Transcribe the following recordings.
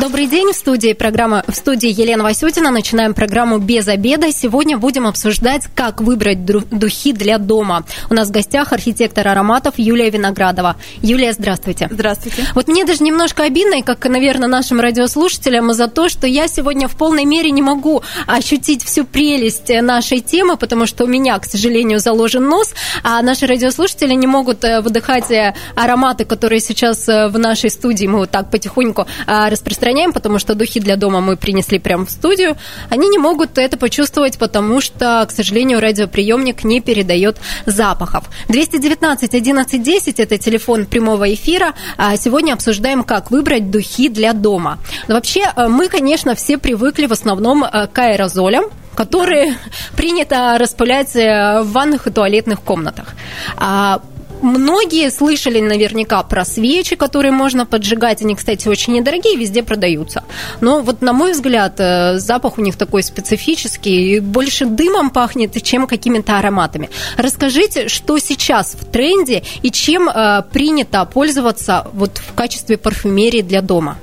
Добрый день, в студии программа в студии Елена Васютина. Начинаем программу без обеда. Сегодня будем обсуждать, как выбрать духи для дома. У нас в гостях архитектор ароматов Юлия Виноградова. Юлия, здравствуйте. Здравствуйте. Вот мне даже немножко обидно, и как, наверное, нашим радиослушателям, за то, что я сегодня в полной мере не могу ощутить всю прелесть нашей темы, потому что у меня, к сожалению, заложен нос, а наши радиослушатели не могут э, выдыхать э, ароматы, которые сейчас э, в нашей студии мы вот так потихоньку распространяем распространяем, потому что духи для дома мы принесли прямо в студию, они не могут это почувствовать, потому что, к сожалению, радиоприемник не передает запахов. 219 11 10 – это телефон прямого эфира. А сегодня обсуждаем, как выбрать духи для дома. Но вообще, э, мы, конечно, все привыкли в основном э, к аэрозолям, которые принято распылять э, в ванных и туалетных комнатах. А Многие слышали наверняка про свечи, которые можно поджигать. Они, кстати, очень недорогие, везде продаются. Но вот, на мой взгляд, э, запах у них такой специфический, больше дымом пахнет, чем какими-то ароматами. Расскажите, что сейчас в тренде и чем э, принято пользоваться вот в качестве парфюмерии для дома?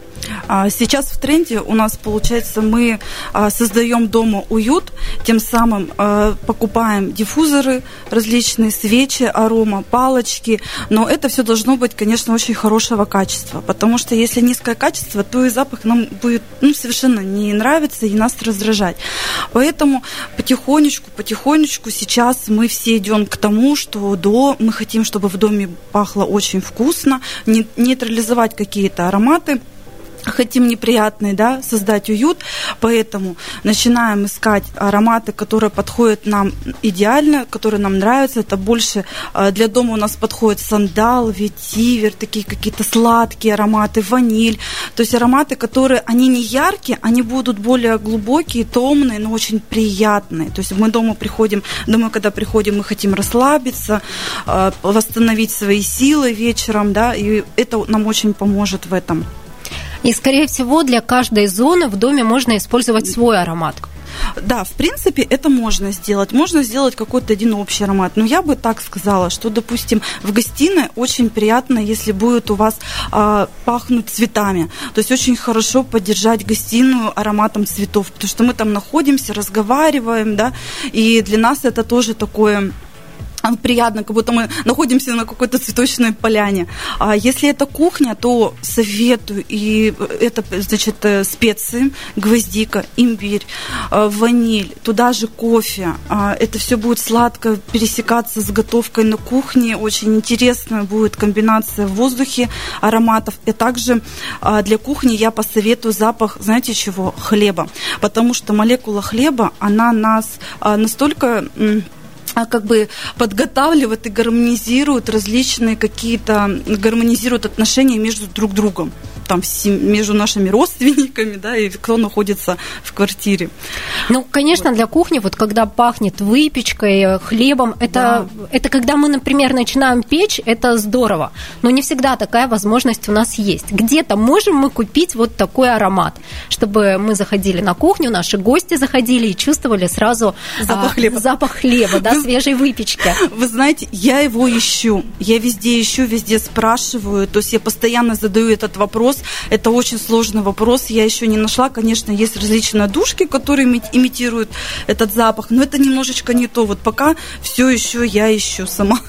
А, сейчас в тренде у нас, получается, мы а, создаем дома уют, тем самым а, покупаем диффузоры, различные свечи, арома, палочки, но это все должно быть, конечно, очень хорошего качества, потому что если низкое качество, то и запах нам будет ну, совершенно не нравиться и нас раздражать. Поэтому потихонечку, потихонечку сейчас мы все идем к тому, что до, мы хотим, чтобы в доме пахло очень вкусно, нейтрализовать какие-то ароматы, хотим неприятный, да, создать уют, поэтому начинаем искать ароматы, которые подходят нам идеально, которые нам нравятся. Это больше э, для дома у нас подходит сандал, ветивер, такие какие-то сладкие ароматы, ваниль. То есть ароматы, которые, они не яркие, они будут более глубокие, томные, но очень приятные. То есть мы дома приходим, домой, когда приходим, мы хотим расслабиться, э, восстановить свои силы вечером, да, и это нам очень поможет в этом. И, скорее всего, для каждой зоны в доме можно использовать свой аромат. Да, в принципе, это можно сделать. Можно сделать какой-то один общий аромат. Но я бы так сказала, что, допустим, в гостиной очень приятно, если будет у вас э, пахнуть цветами. То есть очень хорошо поддержать гостиную ароматом цветов, потому что мы там находимся, разговариваем, да, и для нас это тоже такое приятно, как будто мы находимся на какой-то цветочной поляне. А если это кухня, то советую, и это, значит, э, специи, гвоздика, имбирь, э, ваниль, туда же кофе. А, это все будет сладко пересекаться с готовкой на кухне. Очень интересная будет комбинация в воздухе ароматов. И также а, для кухни я посоветую запах, знаете чего? Хлеба. Потому что молекула хлеба, она нас а, настолько как бы подготавливает и гармонизирует различные какие-то, гармонизирует отношения между друг другом там между нашими родственниками, да, и кто находится в квартире. Ну, конечно, для кухни, вот когда пахнет выпечкой, хлебом, это, да. это когда мы, например, начинаем печь, это здорово. Но не всегда такая возможность у нас есть. Где-то можем мы купить вот такой аромат, чтобы мы заходили на кухню, наши гости заходили и чувствовали сразу запах а, хлеба, запах хлеба да, свежей выпечки. Вы знаете, я его ищу. Я везде ищу, везде спрашиваю. То есть я постоянно задаю этот вопрос, это очень сложный вопрос. Я еще не нашла. Конечно, есть различные душки, которые имитируют этот запах, но это немножечко не то. Вот пока все еще я ищу сама.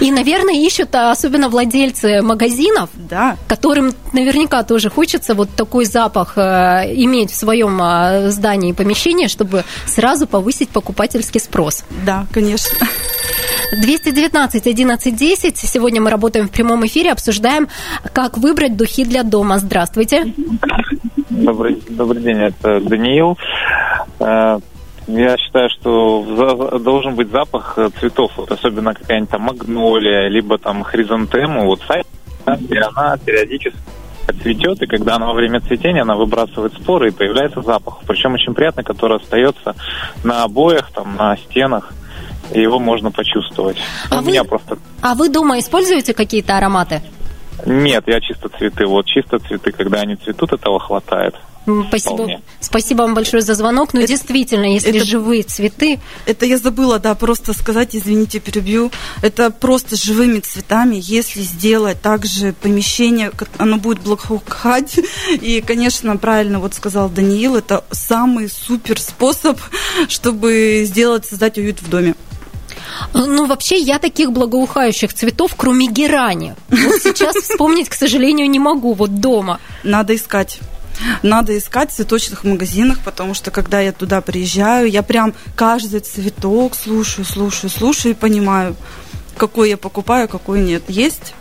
И, наверное, ищут а, особенно владельцы магазинов, да. которым наверняка тоже хочется вот такой запах э, иметь в своем а, здании и помещении, чтобы сразу повысить покупательский спрос. Да, конечно. 219 11 10. Сегодня мы работаем в прямом эфире, обсуждаем, как выбрать духи для дома. Здравствуйте. Добрый, добрый день, это Даниил. Э, я считаю, что должен быть запах цветов, вот особенно какая-нибудь там магнолия, либо там хризантему, вот и она периодически цветет, и когда она во время цветения, она выбрасывает споры, и появляется запах. Причем очень приятный, который остается на обоях, там, на стенах и его можно почувствовать. А, вы, меня просто... а вы дома используете какие-то ароматы? Нет, я чисто цветы. Вот чисто цветы, когда они цветут, этого хватает. Спасибо, спасибо вам большое за звонок. Ну, это, действительно, если это, живые цветы... Это я забыла, да, просто сказать, извините, перебью. Это просто живыми цветами, если сделать также помещение, оно будет благоухать. И, конечно, правильно вот сказал Даниил, это самый супер способ, чтобы сделать, создать уют в доме. Ну, вообще, я таких благоухающих цветов, кроме герани, вот сейчас вспомнить, к сожалению, не могу, вот дома. Надо искать. Надо искать в цветочных магазинах, потому что когда я туда приезжаю, я прям каждый цветок слушаю, слушаю, слушаю и понимаю, какой я покупаю, какой нет. Есть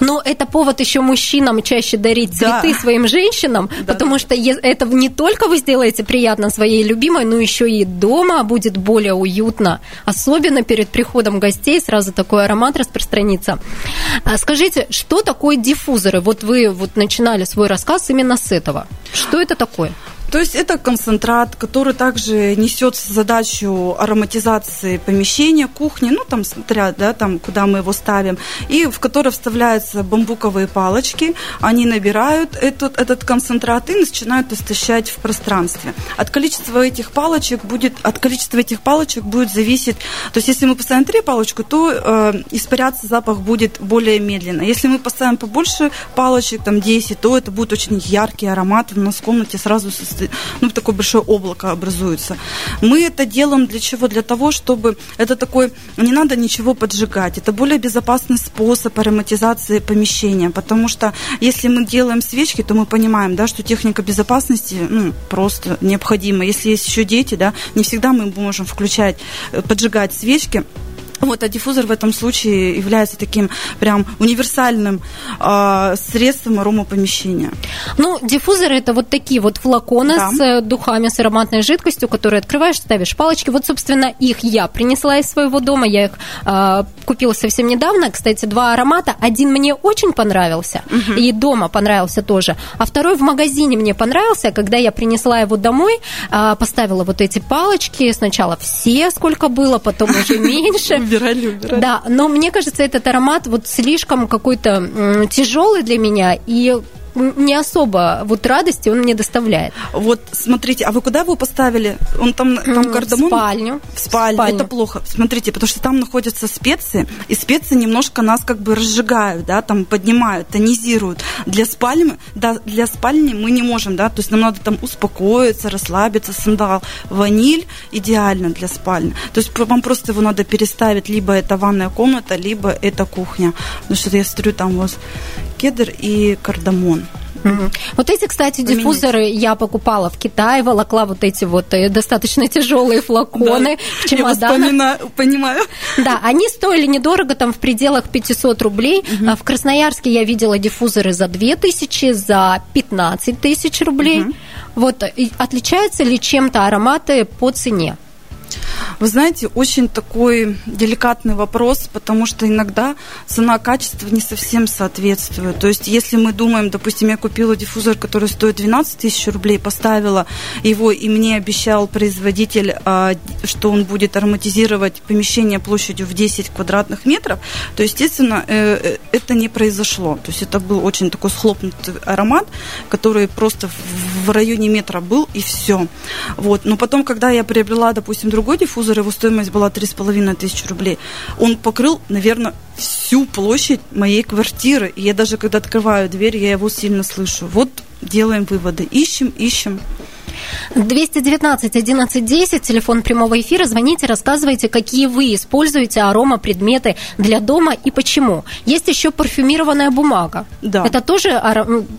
но это повод еще мужчинам чаще дарить цветы да. своим женщинам, да, потому да. что это не только вы сделаете приятно своей любимой, но еще и дома будет более уютно, особенно перед приходом гостей сразу такой аромат распространится. А скажите, что такое диффузоры? Вот вы вот начинали свой рассказ именно с этого. Что это такое? То есть это концентрат, который также несет задачу ароматизации помещения, кухни, ну там смотря, да, там куда мы его ставим, и в который вставляются бамбуковые палочки, они набирают этот, этот концентрат и начинают истощать в пространстве. От количества этих палочек будет, от количества этих палочек будет зависеть, то есть если мы поставим три палочки, то э, испаряться запах будет более медленно. Если мы поставим побольше палочек, там 10, то это будет очень яркий аромат, у нас в комнате сразу ну, такое большое облако образуется. Мы это делаем для чего? Для того, чтобы это такой, не надо ничего поджигать. Это более безопасный способ ароматизации помещения, потому что если мы делаем свечки, то мы понимаем, да, что техника безопасности ну, просто необходима. Если есть еще дети, да, не всегда мы можем включать, э, поджигать свечки, вот, а диффузор в этом случае является таким прям универсальным э, средством аромапомещения. Ну, диффузоры это вот такие вот флаконы да. с э, духами, с ароматной жидкостью, которые открываешь, ставишь палочки. Вот, собственно, их я принесла из своего дома. Я их э, купила совсем недавно. Кстати, два аромата. Один мне очень понравился, угу. и дома понравился тоже. А второй в магазине мне понравился. Когда я принесла его домой, э, поставила вот эти палочки. Сначала все, сколько было, потом уже меньше убирали, убирали. Да, но мне кажется, этот аромат вот слишком какой-то тяжелый для меня, и не особо вот радости он мне доставляет. Вот смотрите, а вы куда его поставили? Он там, там кардамон? В спальню. В спальню. спальню. Это плохо. Смотрите, потому что там находятся специи, и специи немножко нас как бы разжигают, да, там поднимают, тонизируют. Для спальни, да, для спальни мы не можем, да, то есть нам надо там успокоиться, расслабиться, сандал. Ваниль идеально для спальни. То есть вам просто его надо переставить, либо это ванная комната, либо это кухня. Потому что я смотрю, там у вас кедр и кардамон. Угу. Вот эти, кстати, Поменять. диффузоры я покупала в Китае, волокла вот эти вот э, достаточно тяжелые флаконы да, в чемоданах. Я понимаю. Да, они стоили недорого, там в пределах 500 рублей. Угу. В Красноярске я видела диффузоры за 2000, за 15 тысяч рублей. Угу. Вот, отличаются ли чем-то ароматы по цене? Вы знаете, очень такой деликатный вопрос, потому что иногда цена-качество не совсем соответствует. То есть, если мы думаем, допустим, я купила диффузор, который стоит 12 тысяч рублей, поставила его, и мне обещал производитель, а, что он будет ароматизировать помещение площадью в 10 квадратных метров, то, естественно, э, э, это не произошло. То есть, это был очень такой схлопнутый аромат, который просто в районе метра был, и все. Вот. Но потом, когда я приобрела, допустим, другой диффузор, его стоимость была 3,5 тысячи рублей. Он покрыл, наверное, всю площадь моей квартиры. И я даже, когда открываю дверь, я его сильно слышу. Вот делаем выводы. Ищем, ищем. 219 11 10, телефон прямого эфира. Звоните, рассказывайте, какие вы используете арома предметы для дома и почему. Есть еще парфюмированная бумага. Да. Это тоже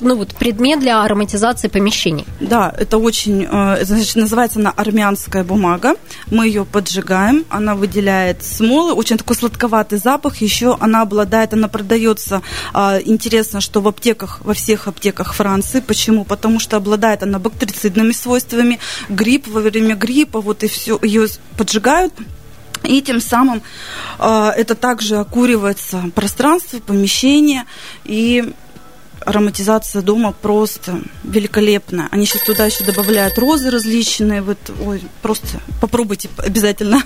ну, вот, предмет для ароматизации помещений. Да, это очень, э, значит, называется она армянская бумага. Мы ее поджигаем, она выделяет смолы, очень такой сладковатый запах. Еще она обладает, она продается, а, интересно, что в аптеках, во всех аптеках Франции. Почему? Потому что обладает она бактерицидными свойствами свойствами, грипп во время гриппа, вот и все, ее поджигают, и тем самым э, это также окуривается пространство, помещение, и ароматизация дома просто великолепная. Они сейчас туда еще добавляют розы различные. Вот, ой, просто попробуйте обязательно.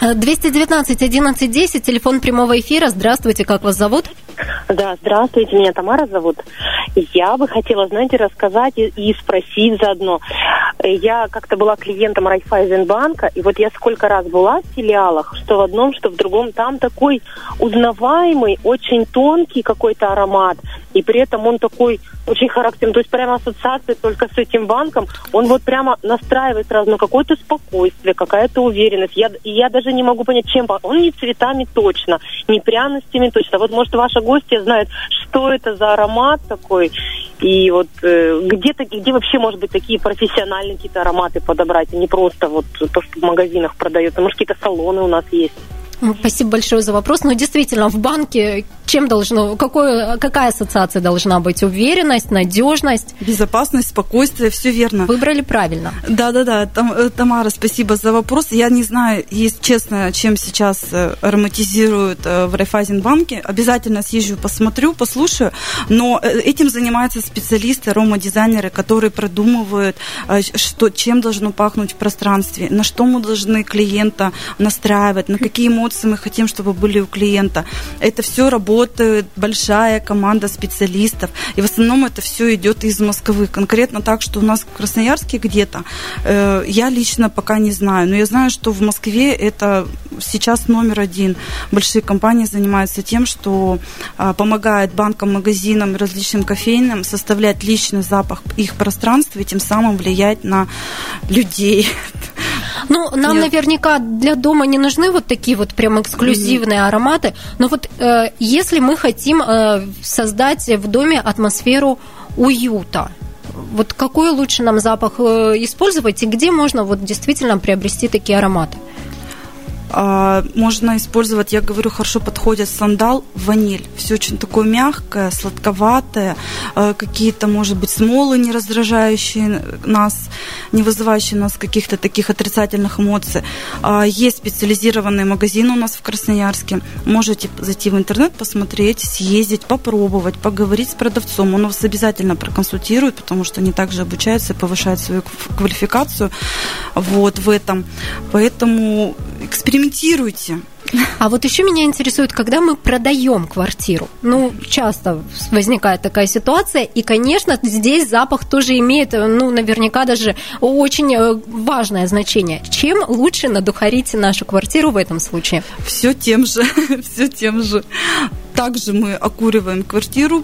219 11 10, телефон прямого эфира. Здравствуйте, как вас зовут? Да, здравствуйте, меня Тамара зовут. Я бы хотела, знаете, рассказать и, спросить заодно. Я как-то была клиентом Райфайзенбанка, и вот я сколько раз была в филиалах, что в одном, что в другом, там такой узнаваемый, очень тонкий какой-то аромат, и при этом он такой очень характерный, то есть прямо ассоциация только с этим банком, он вот прямо настраивает сразу на какое-то спокойствие, какая-то уверенность. Я, я даже не могу понять, чем он не цветами точно, не пряностями точно. Вот, может, ваша гостья знает, что это за аромат такой, и вот э, где-то, где вообще, может быть, такие профессиональные какие-то ароматы подобрать, а не просто вот то, что в магазинах продается. Может, какие-то салоны у нас есть. Спасибо большое за вопрос. Но действительно, в банке чем должно, какой, какая ассоциация должна быть? Уверенность, надежность? Безопасность, спокойствие, все верно. Выбрали правильно. Да-да-да, Там, э, Тамара, спасибо за вопрос. Я не знаю, есть честно, чем сейчас э, ароматизируют э, в Райфайзенбанке. Обязательно съезжу, посмотрю, послушаю. Но этим занимаются специалисты, аромадизайнеры, которые продумывают, что, чем должно пахнуть в пространстве, на что мы должны клиента настраивать, на какие эмоции мы хотим, чтобы были у клиента. Это все работает большая команда специалистов. И в основном это все идет из Москвы. Конкретно так, что у нас в Красноярске где-то, э, я лично пока не знаю. Но я знаю, что в Москве это сейчас номер один. Большие компании занимаются тем, что э, помогают банкам, магазинам, различным кофейным составлять личный запах их пространства и тем самым влиять на людей. Ну, нам Нет. наверняка для дома не нужны вот такие вот прям эксклюзивные mm-hmm. ароматы. Но вот э, если мы хотим э, создать в доме атмосферу уюта, вот какой лучше нам запах э, использовать и где можно вот действительно приобрести такие ароматы? А, можно использовать, я говорю, хорошо подходит сандал, ваниль. Все очень такое мягкое, сладковатое, а, какие-то, может быть, смолы не раздражающие нас, не вызывающие нас каких-то таких отрицательных эмоций. А, есть специализированные магазины у нас в Красноярске. Можете зайти в интернет, посмотреть, съездить, попробовать, поговорить с продавцом. Он вас обязательно проконсультирует, потому что они также обучаются и повышают свою квалификацию вот в этом. Поэтому экспериментируйте экспериментируйте. А вот еще меня интересует, когда мы продаем квартиру. Ну, часто возникает такая ситуация, и, конечно, здесь запах тоже имеет, ну, наверняка даже очень э, важное значение. Чем лучше надухарить нашу квартиру в этом случае? Все тем же, все тем же. Также мы окуриваем квартиру,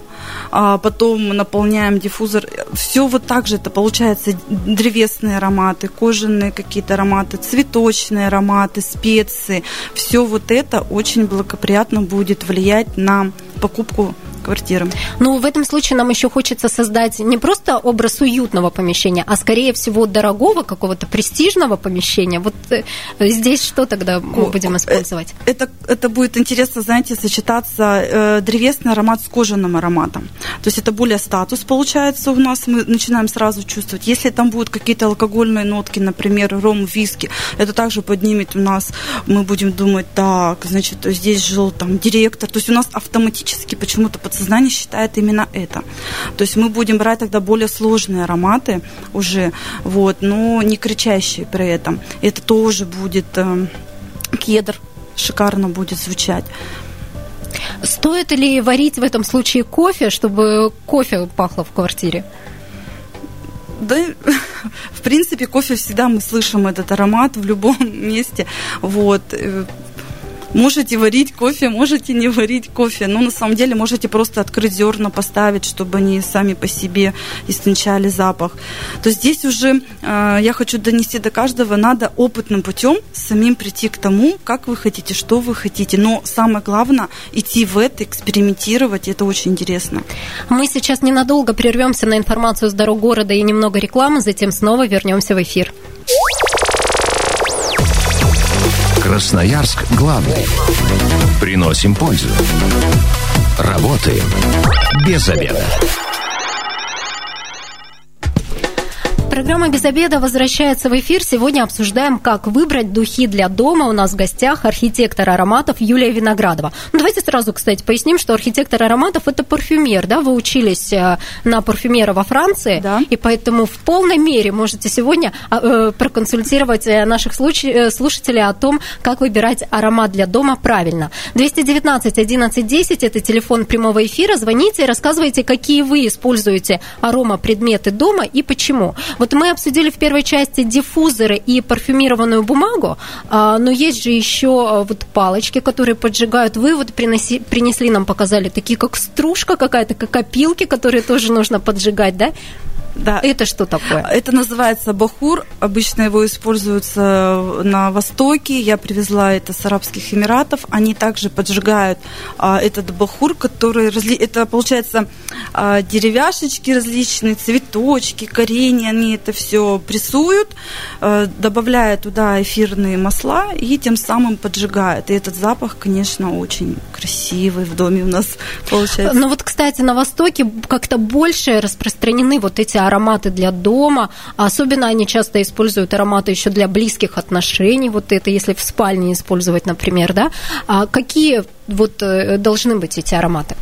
а потом наполняем диффузор. Все вот так же это получается древесные ароматы, кожаные какие-то ароматы, цветочные ароматы, специи. Все вот это очень благоприятно будет влиять на покупку квартиры. Ну, в этом случае нам еще хочется создать не просто образ уютного помещения, а скорее всего дорогого, какого-то престижного помещения. Вот э, здесь что тогда мы будем использовать? Э, это, это будет интересно, знаете, сочетаться э, древесный аромат с кожаным ароматом. То есть это более статус получается у нас, мы начинаем сразу чувствовать. Если там будут какие-то алкогольные нотки, например, ром, виски, это также поднимет у нас, мы будем думать, так, значит, здесь жил там директор. То есть у нас автоматически почему-то подсознание считает именно это. То есть мы будем брать тогда более сложные ароматы уже, вот, но не кричащие при этом. Это тоже будет э, кедр, шикарно будет звучать. Стоит ли варить в этом случае кофе, чтобы кофе пахло в квартире? Да, в принципе, кофе всегда мы слышим этот аромат в любом месте. Вот. Можете варить кофе, можете не варить кофе, но на самом деле можете просто открыть зерна, поставить, чтобы они сами по себе истончали запах. То здесь уже э, я хочу донести до каждого, надо опытным путем самим прийти к тому, как вы хотите, что вы хотите. Но самое главное идти в это, экспериментировать, это очень интересно. Мы сейчас ненадолго прервемся на информацию с дорог города и немного рекламы, затем снова вернемся в эфир. Красноярск главный. Приносим пользу. Работаем без обеда. Программа «Без обеда» возвращается в эфир. Сегодня обсуждаем, как выбрать духи для дома. У нас в гостях архитектор ароматов Юлия Виноградова. Ну, давайте сразу, кстати, поясним, что архитектор ароматов – это парфюмер, да? Вы учились э, на парфюмера во Франции, Да. и поэтому в полной мере можете сегодня а, э, проконсультировать э, наших слушателей о том, как выбирать аромат для дома правильно. 219 11 10 – это телефон прямого эфира. Звоните и рассказывайте, какие вы используете аромапредметы дома и почему. Вот мы обсудили в первой части диффузоры и парфюмированную бумагу, а, но есть же еще а, вот палочки, которые поджигают. Вы вот приноси- принесли нам, показали, такие как стружка какая-то, как опилки, которые тоже нужно поджигать, да? Да. Это что такое? Это называется бахур. Обычно его используются на Востоке. Я привезла это с Арабских Эмиратов. Они также поджигают а, этот бахур, который разли... это получается а, деревяшечки различные, цветочки, коренья. Они это все прессуют, а, добавляя туда эфирные масла и тем самым поджигают. И этот запах, конечно, очень красивый в доме у нас получается. Ну вот, кстати, на Востоке как-то больше распространены вот эти ароматы для дома. Особенно они часто используют ароматы еще для близких отношений. Вот это, если в спальне использовать, например, да. А какие вот э, должны быть эти ароматы?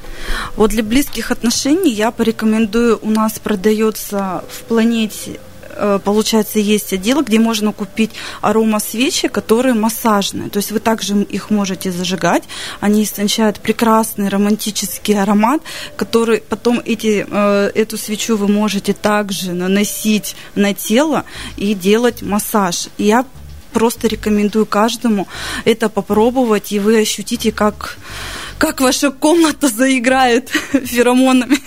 Вот для близких отношений я порекомендую, у нас продается в планете получается, есть отдел, где можно купить аромасвечи, которые массажные. То есть вы также их можете зажигать. Они истончают прекрасный романтический аромат, который потом эти, э, эту свечу вы можете также наносить на тело и делать массаж. И я просто рекомендую каждому это попробовать, и вы ощутите, как, как ваша комната заиграет феромонами.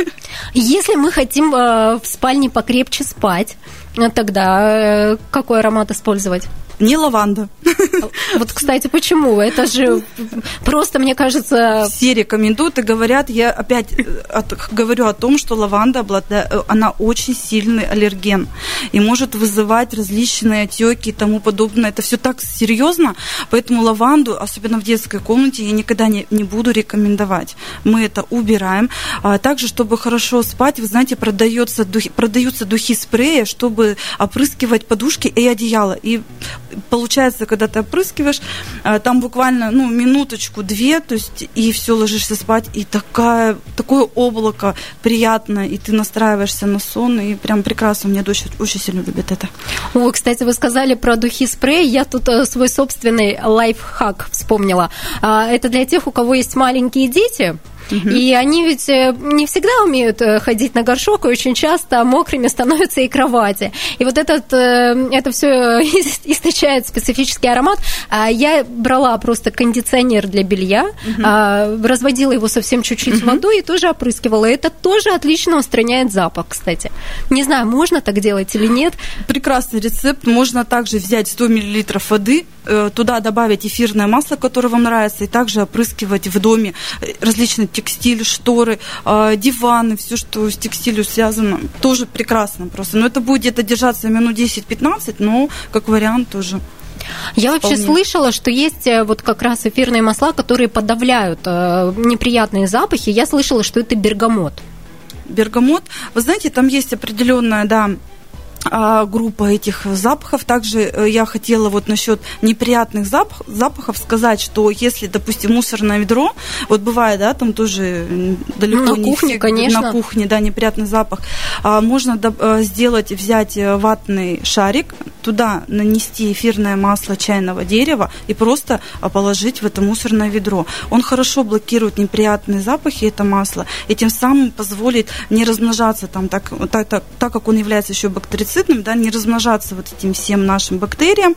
Если мы хотим э, в спальне покрепче спать, э, тогда э, какой аромат использовать? Не лаванда. Вот, кстати, почему? Это же просто, мне кажется... Все рекомендуют и говорят, я опять э, говорю о том, что лаванда, облада- э, она очень сильный аллерген и может вызывать различные отеки и тому подобное. Это все так серьезно, поэтому лаванду, особенно в детской комнате, я никогда не, не буду рекомендовать. Мы это убираем. А также, чтобы хорошо спать, вы знаете, продается духи, продаются духи спрея, чтобы опрыскивать подушки и одеяло. И получается, когда ты опрыскиваешь, а, там буквально ну, минуточку-две, то есть и все, ложишься спать, и такая, такое облако приятное, и ты настраиваешься на сон, и прям прекрасно. Меня дочь очень сильно любит это. Ой, кстати, вы сказали про духи спрей. Я тут э, свой собственный лайфхак вспомнила. А, Это для тех, у кого есть маленькие дети. И они ведь э, не всегда умеют э, ходить на горшок, и очень часто мокрыми становятся и кровати. И вот этот, э, это все источает специфический аромат. А Я брала просто кондиционер для белья, а, разводила его совсем чуть-чуть водой и тоже опрыскивала. Это тоже отлично устраняет запах, кстати. Не знаю, можно так делать или нет. Прекрасный рецепт. Можно также взять 100 мл воды, туда добавить эфирное масло, которое вам нравится, и также опрыскивать в доме э, различный текстиль, шторы, э, диваны, все, что с текстилью связано. Тоже прекрасно просто. Но это будет где-то держаться минут 10-15, но как вариант тоже. Я вообще Вполне. слышала, что есть э, вот как раз эфирные масла, которые подавляют э, неприятные запахи. Я слышала, что это бергамот. Бергамот. Вы знаете, там есть определенная, да, группа этих запахов. Также э, я хотела вот насчет неприятных запах, запахов сказать, что если, допустим, мусорное ведро, вот бывает, да, там тоже далеко На не кухне, все- конечно. на кухне, да, неприятный запах, а, можно э, сделать, взять э, ватный шарик, туда нанести эфирное масло чайного дерева и просто а, положить в это мусорное ведро. Он хорошо блокирует неприятные запахи, это масло, и тем самым позволит не размножаться там, так, так, так, так как он является еще бактерицидным, да, не размножаться вот этим всем нашим бактериям,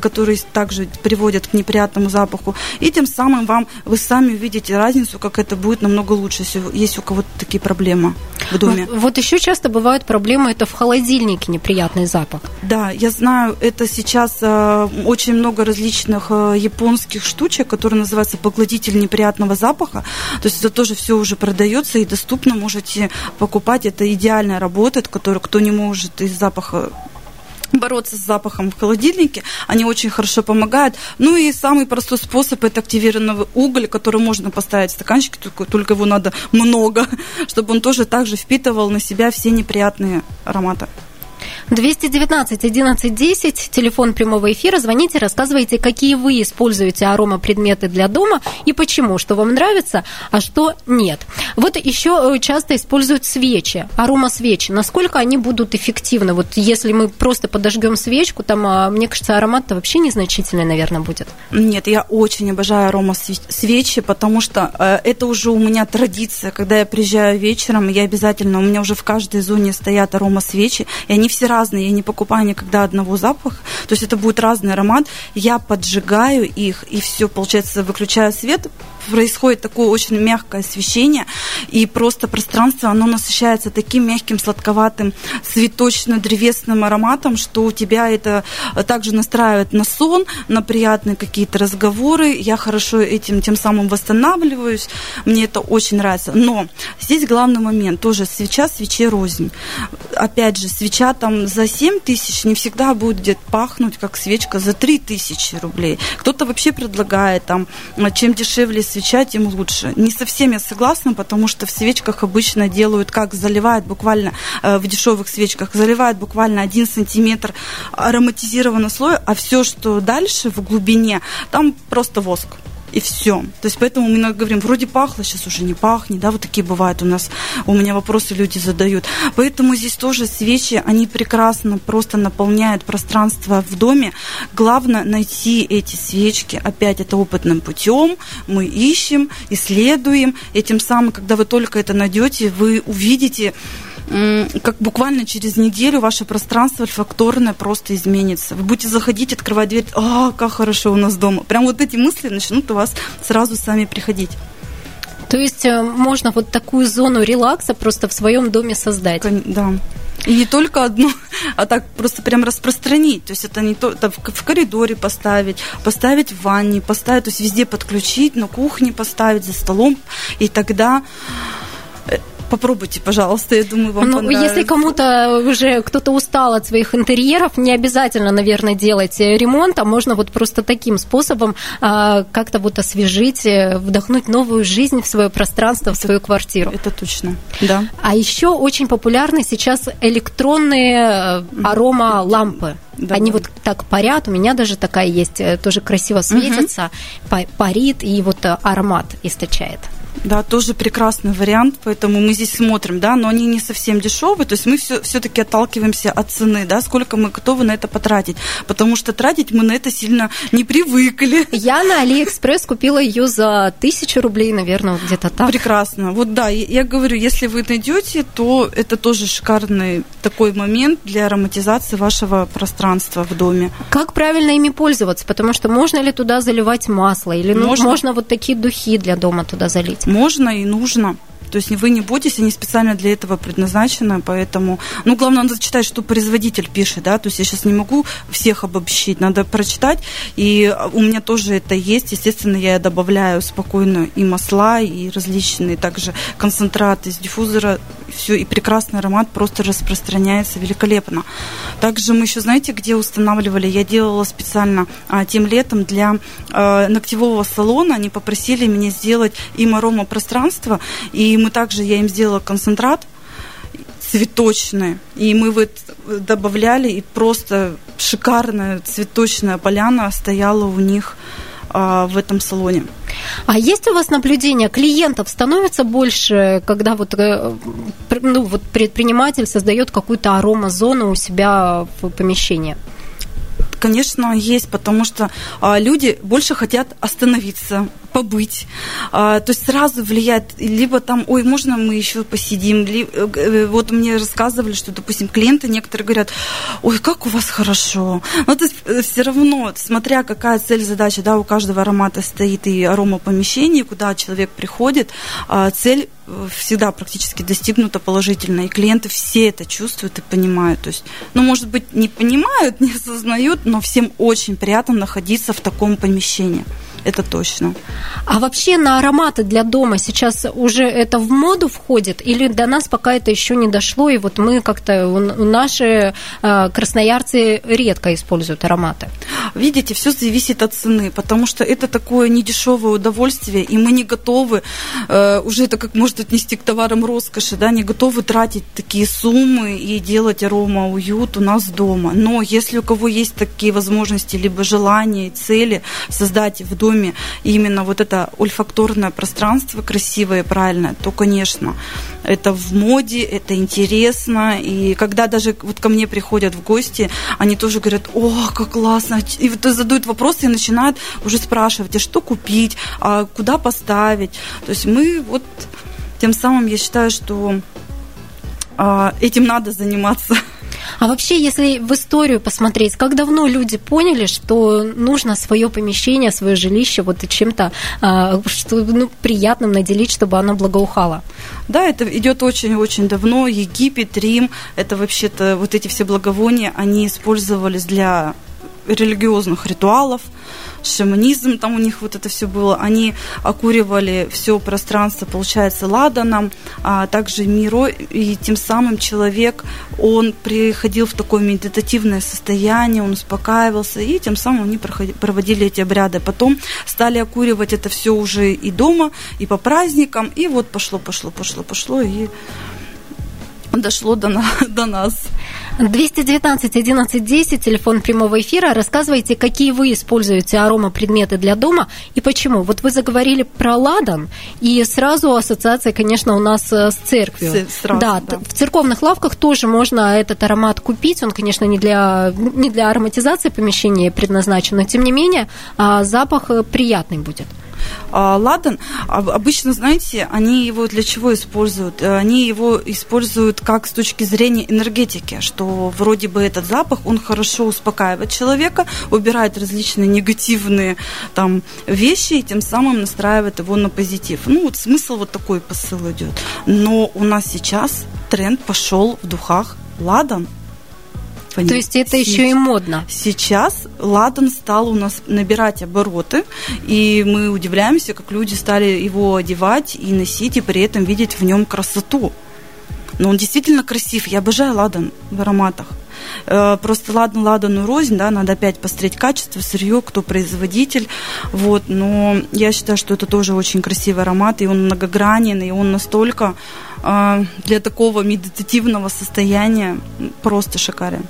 которые также приводят к неприятному запаху, и тем самым вам, вы сами увидите разницу, как это будет намного лучше, если есть у кого-то такие проблемы в доме. Ну, Вот еще часто бывают проблемы, это в холодильнике неприятный запах. Да, я знаю, это сейчас э, очень много различных э, японских штучек, которые называются погладитель неприятного запаха. То есть это тоже все уже продается и доступно, можете покупать. Это идеально работает, который кто не может из запаха бороться с запахом в холодильнике. Они очень хорошо помогают. Ну и самый простой способ это активированный уголь, который можно поставить в стаканчик, только, только его надо много, чтобы он тоже также впитывал на себя все неприятные ароматы. 219 11 10, телефон прямого эфира. Звоните, рассказывайте, какие вы используете аромапредметы для дома и почему, что вам нравится, а что нет. Вот еще э, часто используют свечи, аромасвечи. Насколько они будут эффективны? Вот если мы просто подожгем свечку, там, а, мне кажется, аромат-то вообще незначительный, наверное, будет. Нет, я очень обожаю аромасвечи, потому что э, это уже у меня традиция. Когда я приезжаю вечером, я обязательно, у меня уже в каждой зоне стоят аромасвечи, и они все разные. Я не покупаю никогда одного запаха. То есть это будет разный аромат. Я поджигаю их, и все, получается, выключаю свет, происходит такое очень мягкое освещение, и просто пространство, оно насыщается таким мягким, сладковатым, цветочно-древесным ароматом, что у тебя это также настраивает на сон, на приятные какие-то разговоры. Я хорошо этим тем самым восстанавливаюсь. Мне это очень нравится. Но здесь главный момент. Тоже свеча, свече рознь. Опять же, свеча там за 7 тысяч не всегда будет пахнуть, как свечка за 3 тысячи рублей. Кто-то вообще предлагает там, чем дешевле свеча, тем лучше. Не совсем я согласна, потому что в свечках обычно делают, как заливают буквально э, в дешевых свечках, заливают буквально один сантиметр ароматизированного слоя, а все, что дальше в глубине, там просто воск и все. То есть поэтому мы иногда говорим, вроде пахло, сейчас уже не пахнет, да, вот такие бывают у нас, у меня вопросы люди задают. Поэтому здесь тоже свечи, они прекрасно просто наполняют пространство в доме. Главное найти эти свечки, опять это опытным путем, мы ищем, исследуем, этим самым, когда вы только это найдете, вы увидите, как буквально через неделю ваше пространство альфакторное просто изменится. Вы будете заходить, открывать дверь, а, как хорошо у нас дома. Прям вот эти мысли начнут у вас сразу сами приходить. То есть э, можно вот такую зону релакса просто в своем доме создать. Да. И не только одну, а так просто прям распространить. То есть это не то, это в коридоре поставить, поставить в ванне, поставить, то есть везде подключить, на кухне поставить, за столом. И тогда э, Попробуйте, пожалуйста, я думаю, вам ну, понравится. Если кому-то уже кто-то устал от своих интерьеров, не обязательно, наверное, делать ремонт, а можно вот просто таким способом а, как-то вот освежить, э, вдохнуть новую жизнь в свое пространство, в свою квартиру. Это точно, да. А еще очень популярны сейчас электронные э, арома-лампы. Да, Они да. вот так парят, у меня даже такая есть, э, тоже красиво светится, угу. парит и вот аромат источает. Да, тоже прекрасный вариант, поэтому мы здесь смотрим, да, но они не совсем дешевые, то есть мы все, все-таки отталкиваемся от цены, да, сколько мы готовы на это потратить, потому что тратить мы на это сильно не привыкли. Я на Алиэкспресс купила ее за тысячу рублей, наверное, где-то так. Прекрасно. Вот да, я говорю, если вы найдете, то это тоже шикарный такой момент для ароматизации вашего пространства в доме. Как правильно ими пользоваться? Потому что можно ли туда заливать масло? Или ну, можно, можно вот такие духи для дома туда залить? Можно и нужно. То есть вы не бойтесь, они специально для этого предназначены, поэтому... Ну, главное, надо читать, что производитель пишет, да, то есть я сейчас не могу всех обобщить, надо прочитать, и у меня тоже это есть, естественно, я добавляю спокойно и масла, и различные также концентраты из диффузора, все, и прекрасный аромат просто распространяется великолепно. Также мы еще, знаете, где устанавливали? Я делала специально а, тем летом для а, ногтевого салона, они попросили меня сделать им аромапространство, и мы также, я им сделала концентрат цветочный, и мы вот добавляли, и просто шикарная цветочная поляна стояла у них а, в этом салоне. А есть у вас наблюдение, клиентов становится больше, когда вот, э, ну, вот предприниматель создает какую-то аромазону у себя в помещении? Конечно, есть, потому что а, люди больше хотят остановиться, побыть. А, то есть сразу влияет, либо там, ой, можно мы еще посидим. Ли, э, э, вот мне рассказывали, что, допустим, клиенты некоторые говорят, ой, как у вас хорошо. Ну, то есть э, все равно, смотря какая цель, задача, да, у каждого аромата стоит и арома помещения, куда человек приходит, а, цель всегда практически достигнута положительно, и клиенты все это чувствуют и понимают. То есть, ну, может быть, не понимают, не осознают, но всем очень приятно находиться в таком помещении это точно. А вообще на ароматы для дома сейчас уже это в моду входит или до нас пока это еще не дошло, и вот мы как-то, наши э, красноярцы редко используют ароматы? Видите, все зависит от цены, потому что это такое недешевое удовольствие, и мы не готовы, э, уже это как может отнести к товарам роскоши, да, не готовы тратить такие суммы и делать арома уют у нас дома. Но если у кого есть такие возможности, либо желания и цели создать в доме именно вот это ольфакторное пространство красивое и правильное, то, конечно, это в моде, это интересно. И когда даже вот ко мне приходят в гости, они тоже говорят, о, как классно. И вот задают вопросы и начинают уже спрашивать, а что купить, а куда поставить. То есть мы вот тем самым, я считаю, что а, этим надо заниматься. А вообще, если в историю посмотреть, как давно люди поняли, что нужно свое помещение, свое жилище вот чем-то а, что, ну, приятным наделить, чтобы оно благоухало? Да, это идет очень-очень давно. Египет, Рим, это вообще-то вот эти все благовония, они использовались для религиозных ритуалов, шаманизм, там у них вот это все было. Они окуривали все пространство, получается, ладаном, а также миро, и тем самым человек, он приходил в такое медитативное состояние, он успокаивался, и тем самым они проводили эти обряды. Потом стали окуривать это все уже и дома, и по праздникам, и вот пошло, пошло, пошло, пошло, и дошло до, на, до нас. 219 11 10, телефон прямого эфира. Рассказывайте, какие вы используете аромапредметы для дома и почему. Вот вы заговорили про ладан, и сразу ассоциация, конечно, у нас э, с церковью. Сразу, да, да, в церковных лавках тоже можно этот аромат купить. Он, конечно, не для, не для ароматизации помещения предназначен, но тем не менее а, запах э, приятный будет. А, ладан, обычно, знаете, они его для чего используют? Э, они его используют как с точки зрения энергетики, что вроде бы этот запах, он хорошо успокаивает человека, убирает различные негативные там вещи и тем самым настраивает его на позитив. Ну, вот смысл вот такой посыл идет. Но у нас сейчас тренд пошел в духах ладан. Понятно. То есть это еще и модно. Сейчас ладан стал у нас набирать обороты, и мы удивляемся, как люди стали его одевать и носить, и при этом видеть в нем красоту. Но он действительно красив. Я обожаю ладан в ароматах. Э, просто ладно, ладану рознь, да, надо опять посмотреть качество, сырье, кто производитель, вот, но я считаю, что это тоже очень красивый аромат, и он многогранен, и он настолько для такого медитативного состояния просто шикарен.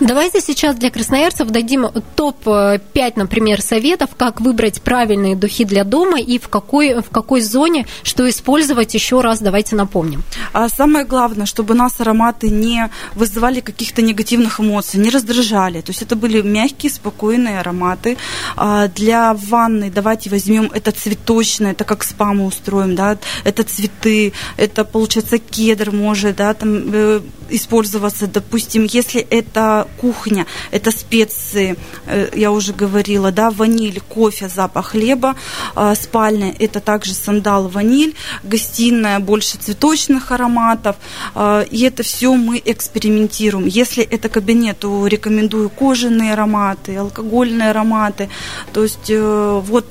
Давайте сейчас для красноярцев дадим топ-5, например, советов, как выбрать правильные духи для дома и в какой, в какой зоне, что использовать еще раз, давайте напомним. А самое главное, чтобы нас ароматы не вызывали каких-то негативных эмоций, не раздражали. То есть это были мягкие, спокойные ароматы. А для ванны давайте возьмем это цветочное, это как спа мы устроим, да, это цветы, это получается получается, кедр может да, там, э, использоваться, допустим, если это кухня, это специи, э, я уже говорила, да, ваниль, кофе, запах хлеба, э, спальня, это также сандал, ваниль, гостиная, больше цветочных ароматов, э, и это все мы экспериментируем. Если это кабинет, то рекомендую кожаные ароматы, алкогольные ароматы, то есть э, вот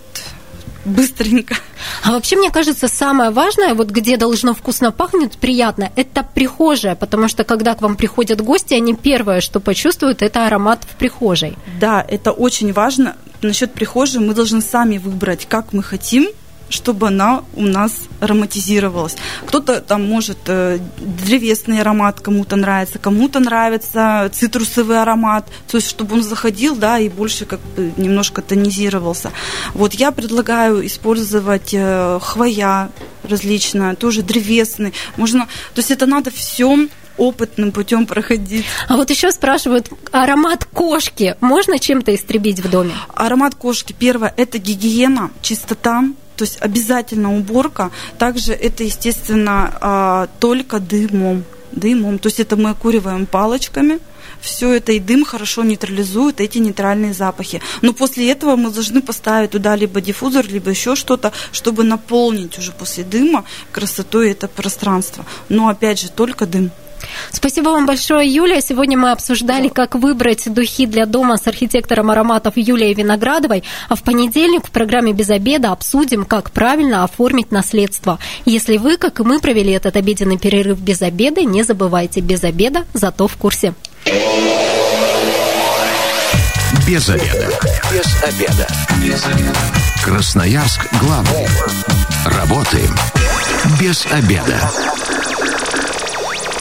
быстренько. А вообще, мне кажется, самое важное, вот где должно вкусно пахнуть, приятно, это прихожая, потому что когда к вам приходят гости, они первое, что почувствуют, это аромат в прихожей. Да, это очень важно. Насчет прихожей мы должны сами выбрать, как мы хотим чтобы она у нас ароматизировалась. Кто-то там может э, древесный аромат кому-то нравится, кому-то нравится цитрусовый аромат, то есть чтобы он заходил, да, и больше как бы немножко тонизировался. Вот я предлагаю использовать э, хвоя различная, тоже древесный. Можно, то есть это надо все опытным путем проходить. А вот еще спрашивают, аромат кошки можно чем-то истребить в доме? Аромат кошки, первое, это гигиена, чистота, то есть обязательно уборка. Также это, естественно, а, только дымом. Дымом. То есть это мы окуриваем палочками, все это и дым хорошо нейтрализует эти нейтральные запахи. Но после этого мы должны поставить туда либо диффузор, либо еще что-то, чтобы наполнить уже после дыма красотой это пространство. Но опять же, только дым. Спасибо вам большое, Юлия. Сегодня мы обсуждали, как выбрать духи для дома с архитектором ароматов Юлией Виноградовой. А в понедельник в программе «Без обеда» обсудим, как правильно оформить наследство. Если вы, как и мы, провели этот обеденный перерыв без обеда, не забывайте, без обеда, зато в курсе. Без обеда. Без обеда. Без обеда. Красноярск главный. Работаем без обеда.